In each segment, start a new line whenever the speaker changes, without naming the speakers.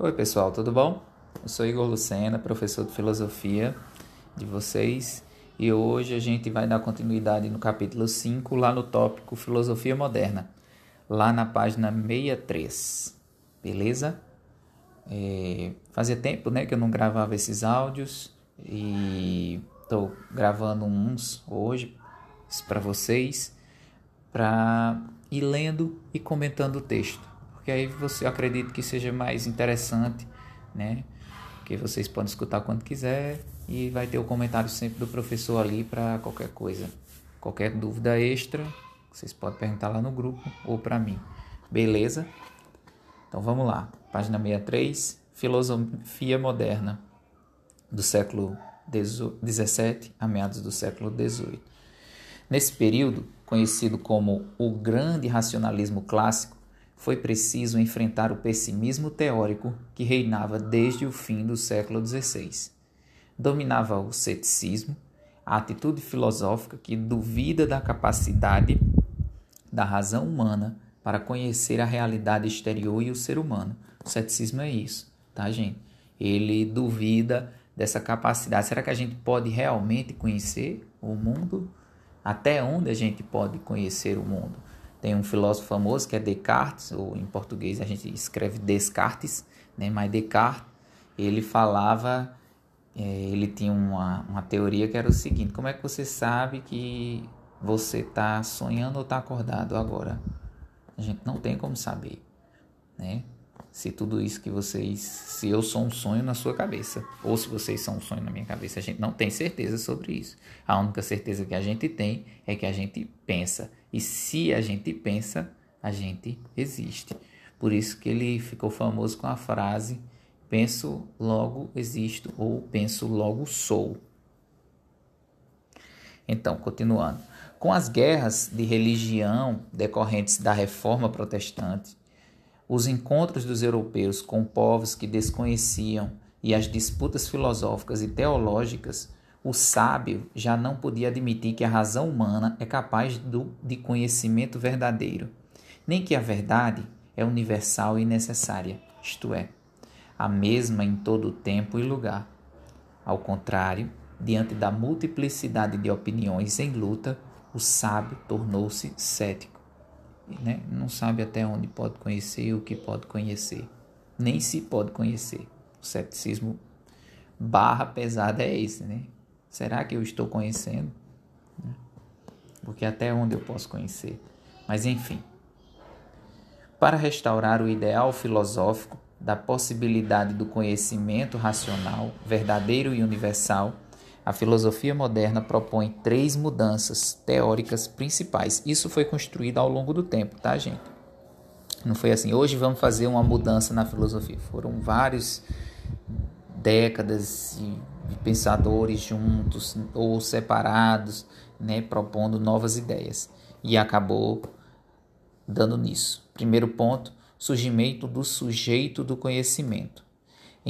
Oi, pessoal, tudo bom? Eu sou Igor Lucena, professor de filosofia de vocês, e hoje a gente vai dar continuidade no capítulo 5, lá no tópico Filosofia Moderna, lá na página 63, beleza? É, fazia tempo né, que eu não gravava esses áudios e estou gravando uns hoje para vocês, para ir lendo e comentando o texto porque aí você acredita que seja mais interessante, né? Que vocês podem escutar quando quiser e vai ter o comentário sempre do professor ali para qualquer coisa. Qualquer dúvida extra, vocês podem perguntar lá no grupo ou para mim. Beleza? Então vamos lá. Página 63, Filosofia Moderna, do século 17 a meados do século 18. Nesse período, conhecido como o Grande Racionalismo Clássico, foi preciso enfrentar o pessimismo teórico que reinava desde o fim do século XVI. Dominava o ceticismo, a atitude filosófica que duvida da capacidade da razão humana para conhecer a realidade exterior e o ser humano. O ceticismo é isso, tá, gente? Ele duvida dessa capacidade. Será que a gente pode realmente conhecer o mundo? Até onde a gente pode conhecer o mundo? Tem um filósofo famoso que é Descartes, ou em português a gente escreve Descartes, né? mas Descartes ele falava, é, ele tinha uma, uma teoria que era o seguinte: como é que você sabe que você está sonhando ou está acordado agora? A gente não tem como saber, né? Se tudo isso que vocês, se eu sou um sonho na sua cabeça, ou se vocês são um sonho na minha cabeça, a gente não tem certeza sobre isso. A única certeza que a gente tem é que a gente pensa. E se a gente pensa, a gente existe. Por isso que ele ficou famoso com a frase penso, logo existo, ou penso, logo sou. Então, continuando. Com as guerras de religião decorrentes da reforma protestante, os encontros dos europeus com povos que desconheciam e as disputas filosóficas e teológicas, o sábio já não podia admitir que a razão humana é capaz do, de conhecimento verdadeiro, nem que a verdade é universal e necessária, isto é, a mesma em todo tempo e lugar. Ao contrário, diante da multiplicidade de opiniões em luta, o sábio tornou-se cético né? não sabe até onde pode conhecer o que pode conhecer, nem se pode conhecer. O ceticismo barra pesada é esse, né? Será que eu estou conhecendo? Né? Porque até onde eu posso conhecer? Mas enfim. Para restaurar o ideal filosófico da possibilidade do conhecimento racional, verdadeiro e universal, a filosofia moderna propõe três mudanças teóricas principais. Isso foi construído ao longo do tempo, tá, gente? Não foi assim, hoje vamos fazer uma mudança na filosofia. Foram vários décadas de pensadores juntos ou separados, né, propondo novas ideias. E acabou dando nisso. Primeiro ponto, surgimento do sujeito do conhecimento.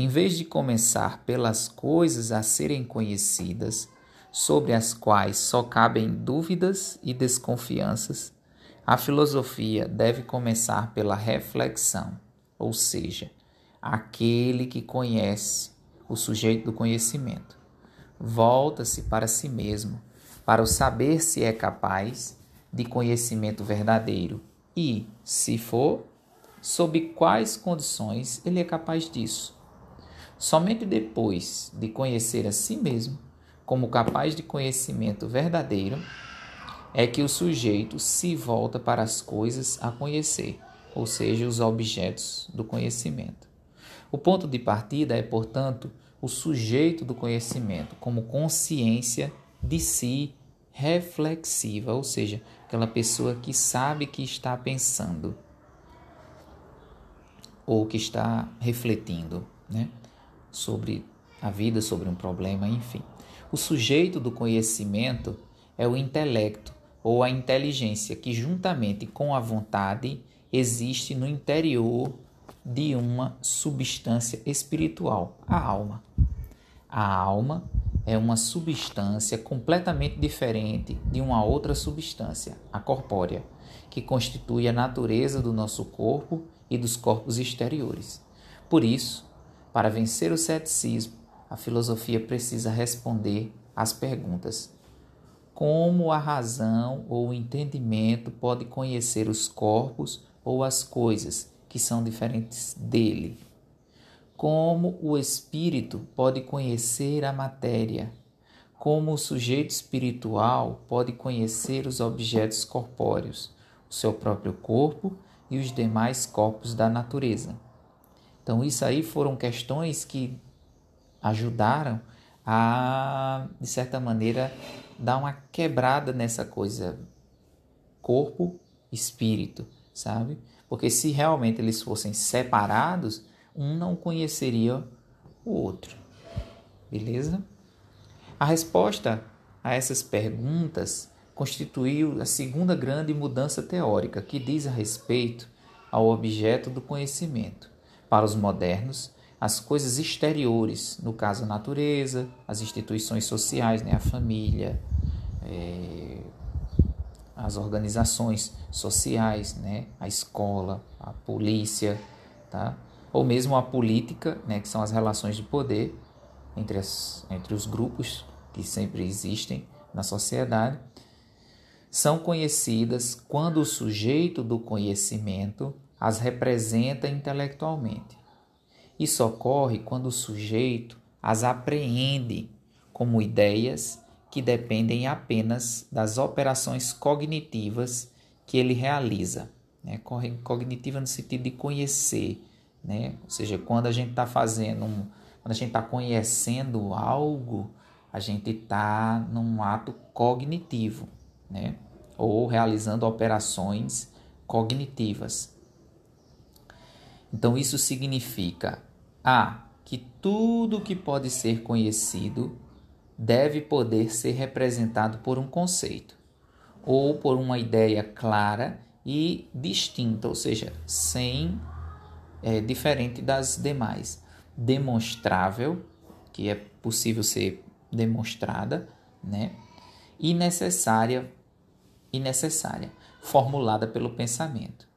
Em vez de começar pelas coisas a serem conhecidas, sobre as quais só cabem dúvidas e desconfianças, a filosofia deve começar pela reflexão, ou seja, aquele que conhece, o sujeito do conhecimento. Volta-se para si mesmo, para o saber se é capaz de conhecimento verdadeiro e, se for, sob quais condições ele é capaz disso Somente depois de conhecer a si mesmo como capaz de conhecimento verdadeiro é que o sujeito se volta para as coisas a conhecer, ou seja, os objetos do conhecimento. O ponto de partida é, portanto, o sujeito do conhecimento como consciência de si reflexiva, ou seja, aquela pessoa que sabe que está pensando ou que está refletindo, né? Sobre a vida, sobre um problema, enfim. O sujeito do conhecimento é o intelecto ou a inteligência que, juntamente com a vontade, existe no interior de uma substância espiritual, a alma. A alma é uma substância completamente diferente de uma outra substância, a corpórea, que constitui a natureza do nosso corpo e dos corpos exteriores. Por isso, para vencer o ceticismo, a filosofia precisa responder às perguntas: como a razão ou o entendimento pode conhecer os corpos ou as coisas que são diferentes dele? Como o espírito pode conhecer a matéria? Como o sujeito espiritual pode conhecer os objetos corpóreos, o seu próprio corpo e os demais corpos da natureza? Então, isso aí foram questões que ajudaram a, de certa maneira, dar uma quebrada nessa coisa corpo, espírito, sabe? Porque se realmente eles fossem separados, um não conheceria o outro. Beleza? A resposta a essas perguntas constituiu a segunda grande mudança teórica, que diz a respeito ao objeto do conhecimento. Para os modernos, as coisas exteriores, no caso a natureza, as instituições sociais, né, a família, é, as organizações sociais, né, a escola, a polícia, tá? ou mesmo a política, né, que são as relações de poder entre, as, entre os grupos que sempre existem na sociedade, são conhecidas quando o sujeito do conhecimento as representa intelectualmente. Isso ocorre quando o sujeito as apreende como ideias que dependem apenas das operações cognitivas que ele realiza. Né? Cognitiva no sentido de conhecer, né? ou seja, quando a gente está fazendo, um, quando a gente está conhecendo algo, a gente está num ato cognitivo, né? ou realizando operações cognitivas. Então, isso significa A. Que tudo que pode ser conhecido deve poder ser representado por um conceito ou por uma ideia clara e distinta, ou seja, sem é, diferente das demais, demonstrável, que é possível ser demonstrada, né? E necessária e necessária, formulada pelo pensamento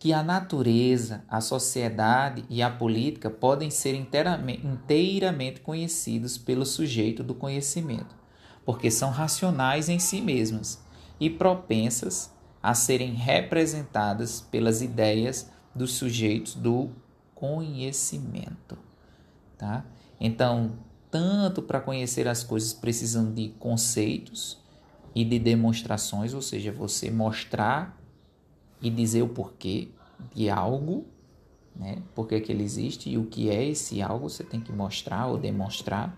que a natureza, a sociedade e a política podem ser inteiramente, conhecidos pelo sujeito do conhecimento, porque são racionais em si mesmas e propensas a serem representadas pelas ideias dos sujeitos do conhecimento, tá? Então, tanto para conhecer as coisas precisam de conceitos e de demonstrações, ou seja, você mostrar e dizer o porquê de algo, né? Por que, ele existe e o que é esse algo, você tem que mostrar ou demonstrar.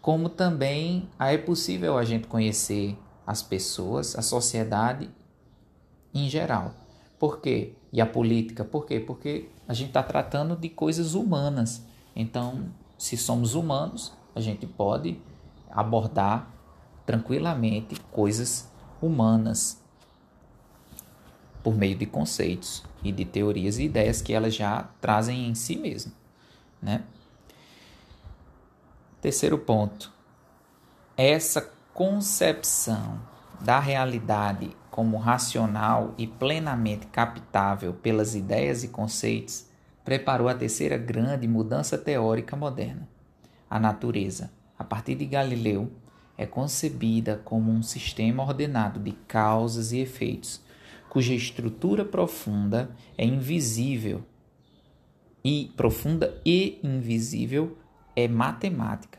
Como também é possível a gente conhecer as pessoas, a sociedade em geral. Por quê? E a política, por quê? Porque a gente está tratando de coisas humanas. Então, se somos humanos, a gente pode abordar tranquilamente coisas humanas por meio de conceitos e de teorias e ideias que elas já trazem em si mesmo, né? Terceiro ponto. Essa concepção da realidade como racional e plenamente captável pelas ideias e conceitos preparou a terceira grande mudança teórica moderna. A natureza, a partir de Galileu, é concebida como um sistema ordenado de causas e efeitos cuja estrutura profunda é invisível e profunda e invisível é matemática.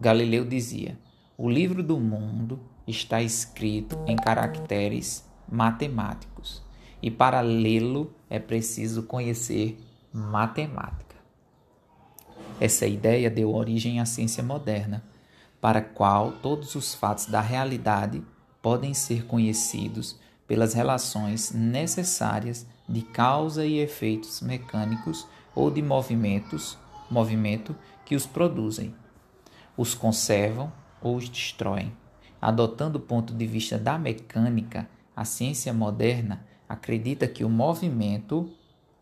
Galileu dizia: "O livro do mundo está escrito em caracteres matemáticos, e para lê-lo é preciso conhecer matemática." Essa ideia deu origem à ciência moderna, para a qual todos os fatos da realidade podem ser conhecidos pelas relações necessárias de causa e efeitos mecânicos ou de movimentos, movimento que os produzem, os conservam ou os destroem. Adotando o ponto de vista da mecânica, a ciência moderna acredita que o movimento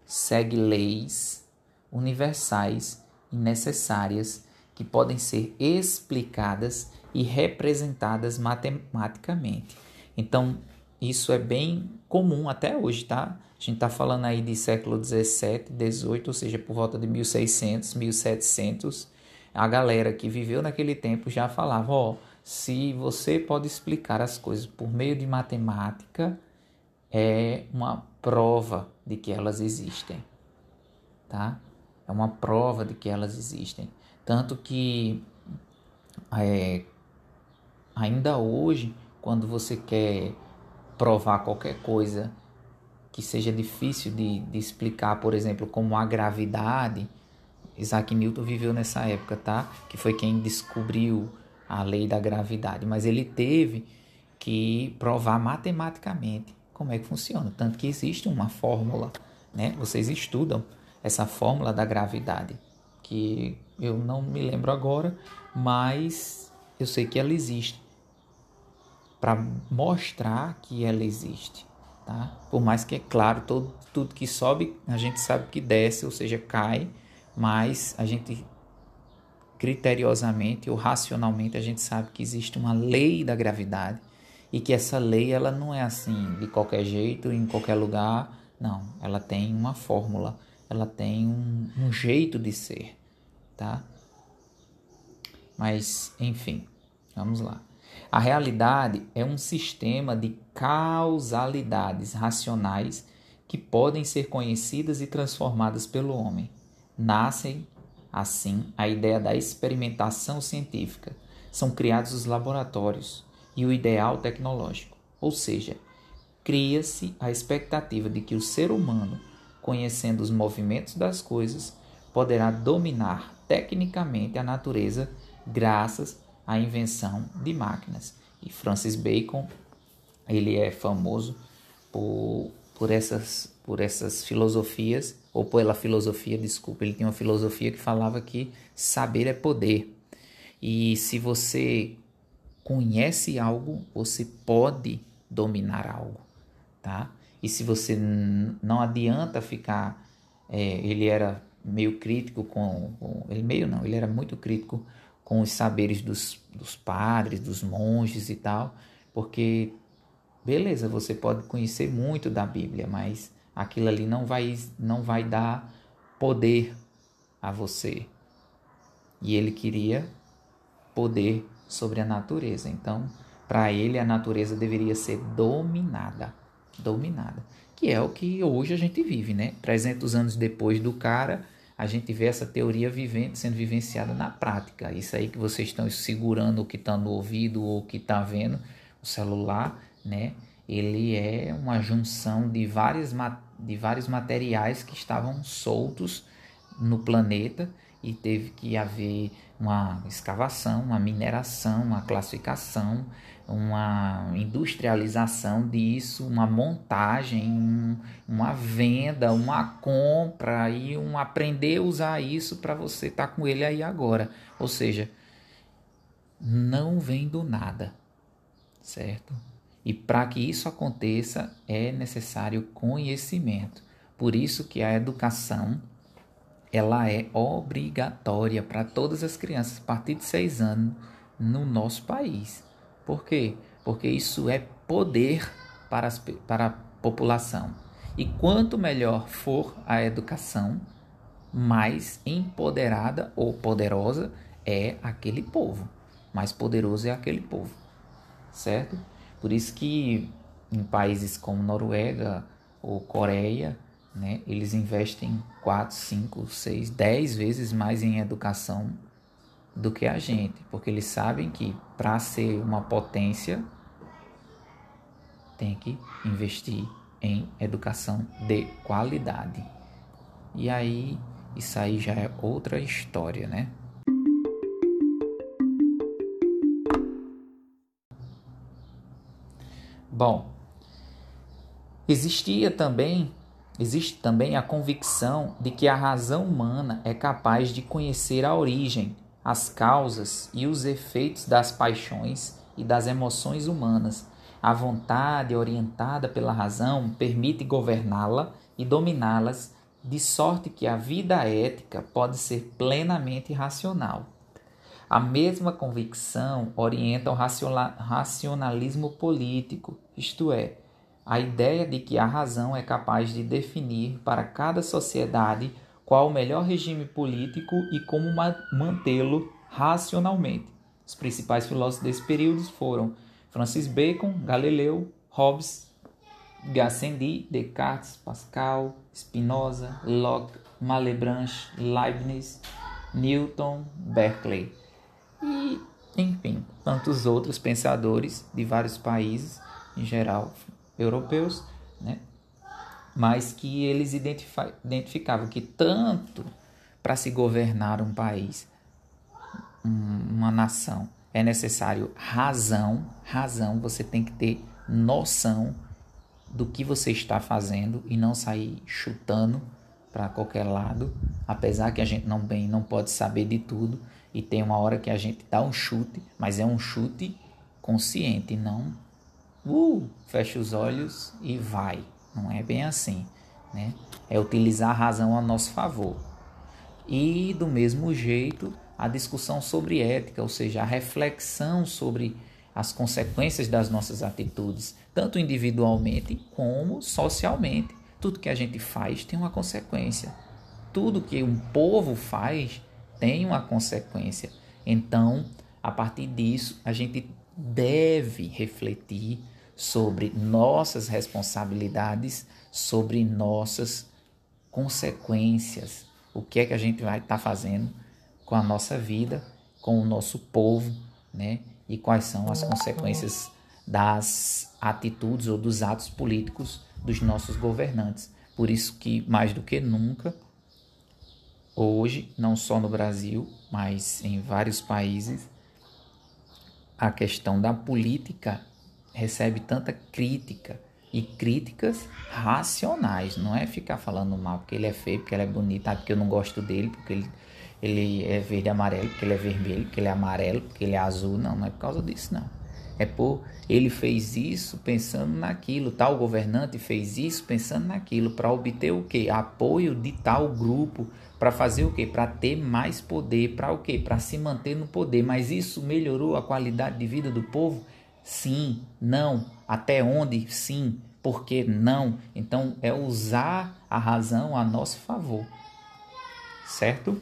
segue leis universais e necessárias que podem ser explicadas e representadas matematicamente. Então, isso é bem comum até hoje, tá? A gente está falando aí de século 17, 18, ou seja, por volta de 1600, 1700. A galera que viveu naquele tempo já falava, ó, se você pode explicar as coisas por meio de matemática, é uma prova de que elas existem, tá? É uma prova de que elas existem. Tanto que é, ainda hoje, quando você quer provar qualquer coisa que seja difícil de, de explicar, por exemplo, como a gravidade, Isaac Newton viveu nessa época, tá? Que foi quem descobriu a lei da gravidade, mas ele teve que provar matematicamente como é que funciona, tanto que existe uma fórmula, né? Vocês estudam essa fórmula da gravidade, que eu não me lembro agora, mas eu sei que ela existe. Para mostrar que ela existe, tá? Por mais que é claro, todo, tudo que sobe, a gente sabe que desce, ou seja, cai, mas a gente criteriosamente ou racionalmente a gente sabe que existe uma lei da gravidade e que essa lei ela não é assim de qualquer jeito em qualquer lugar. Não ela tem uma fórmula ela tem um, um jeito de ser tá mas enfim vamos lá. A realidade é um sistema de causalidades racionais que podem ser conhecidas e transformadas pelo homem. Nascem Assim, a ideia da experimentação científica. São criados os laboratórios e o ideal tecnológico, ou seja, cria-se a expectativa de que o ser humano, conhecendo os movimentos das coisas, poderá dominar tecnicamente a natureza graças à invenção de máquinas. E Francis Bacon, ele é famoso por, por, essas, por essas filosofias ou pela filosofia, desculpa, ele tinha uma filosofia que falava que saber é poder. E se você conhece algo, você pode dominar algo, tá? E se você não adianta ficar, é, ele era meio crítico com, com, ele meio não, ele era muito crítico com os saberes dos, dos padres, dos monges e tal, porque beleza, você pode conhecer muito da Bíblia, mas aquilo ali não vai, não vai dar poder a você. E ele queria poder sobre a natureza. Então, para ele, a natureza deveria ser dominada. Dominada. Que é o que hoje a gente vive, né? 300 anos depois do cara, a gente vê essa teoria vivendo, sendo vivenciada na prática. Isso aí que vocês estão segurando o que está no ouvido ou o que está vendo, o celular, né? ele é uma junção de, várias, de vários materiais que estavam soltos no planeta e teve que haver uma escavação, uma mineração, uma classificação, uma industrialização disso, uma montagem, um, uma venda, uma compra e um aprender a usar isso para você estar tá com ele aí agora. Ou seja, não vem do nada, certo? E para que isso aconteça é necessário conhecimento. Por isso que a educação ela é obrigatória para todas as crianças a partir de 6 anos no nosso país. Por quê? Porque isso é poder para, as, para a população. E quanto melhor for a educação, mais empoderada ou poderosa é aquele povo. Mais poderoso é aquele povo. Certo? Por isso que em países como Noruega ou Coreia, né, eles investem 4, 5, 6, 10 vezes mais em educação do que a gente, porque eles sabem que para ser uma potência tem que investir em educação de qualidade. E aí isso aí já é outra história, né? Bom, existia também, existe também a convicção de que a razão humana é capaz de conhecer a origem, as causas e os efeitos das paixões e das emoções humanas. A vontade orientada pela razão permite governá-la e dominá-las, de sorte que a vida ética pode ser plenamente racional. A mesma convicção orienta o racionalismo político, isto é, a ideia de que a razão é capaz de definir para cada sociedade qual o melhor regime político e como mantê-lo racionalmente. Os principais filósofos desse período foram Francis Bacon, Galileu, Hobbes, Gassendi, Descartes, Pascal, Spinoza, Locke, Malebranche, Leibniz, Newton, Berkeley e, enfim, tantos outros pensadores de vários países, em geral europeus, né? Mas que eles identificavam que tanto para se governar um país, uma nação, é necessário razão, razão, você tem que ter noção do que você está fazendo e não sair chutando para qualquer lado, apesar que a gente não bem não pode saber de tudo e tem uma hora que a gente dá um chute, mas é um chute consciente, não uh, fecha os olhos e vai. Não é bem assim, né? É utilizar a razão a nosso favor. E do mesmo jeito, a discussão sobre ética, ou seja, a reflexão sobre as consequências das nossas atitudes, tanto individualmente como socialmente. Tudo que a gente faz tem uma consequência. Tudo que um povo faz tem uma consequência. Então, a partir disso, a gente deve refletir sobre nossas responsabilidades, sobre nossas consequências. O que é que a gente vai estar tá fazendo com a nossa vida, com o nosso povo, né? E quais são as consequências das atitudes ou dos atos políticos dos nossos governantes. Por isso que mais do que nunca hoje, não só no Brasil, mas em vários países, a questão da política recebe tanta crítica e críticas racionais, não é ficar falando mal porque ele é feio, porque ele é bonito, ah, porque eu não gosto dele, porque ele, ele é verde amarelo, porque ele é vermelho, porque ele é amarelo, porque ele é azul, não, não é por causa disso não. É por ele fez isso pensando naquilo, tal governante fez isso pensando naquilo para obter o que? Apoio de tal grupo, para fazer o que? Para ter mais poder, para o que? Para se manter no poder. Mas isso melhorou a qualidade de vida do povo? Sim, não. Até onde? Sim. Por que não? Então é usar a razão a nosso favor. Certo?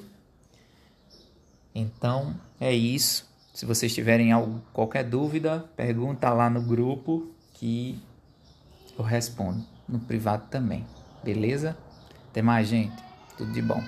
Então é isso. Se vocês tiverem algo, qualquer dúvida, pergunta lá no grupo que eu respondo. No privado também. Beleza? Até mais, gente. Tudo de bom.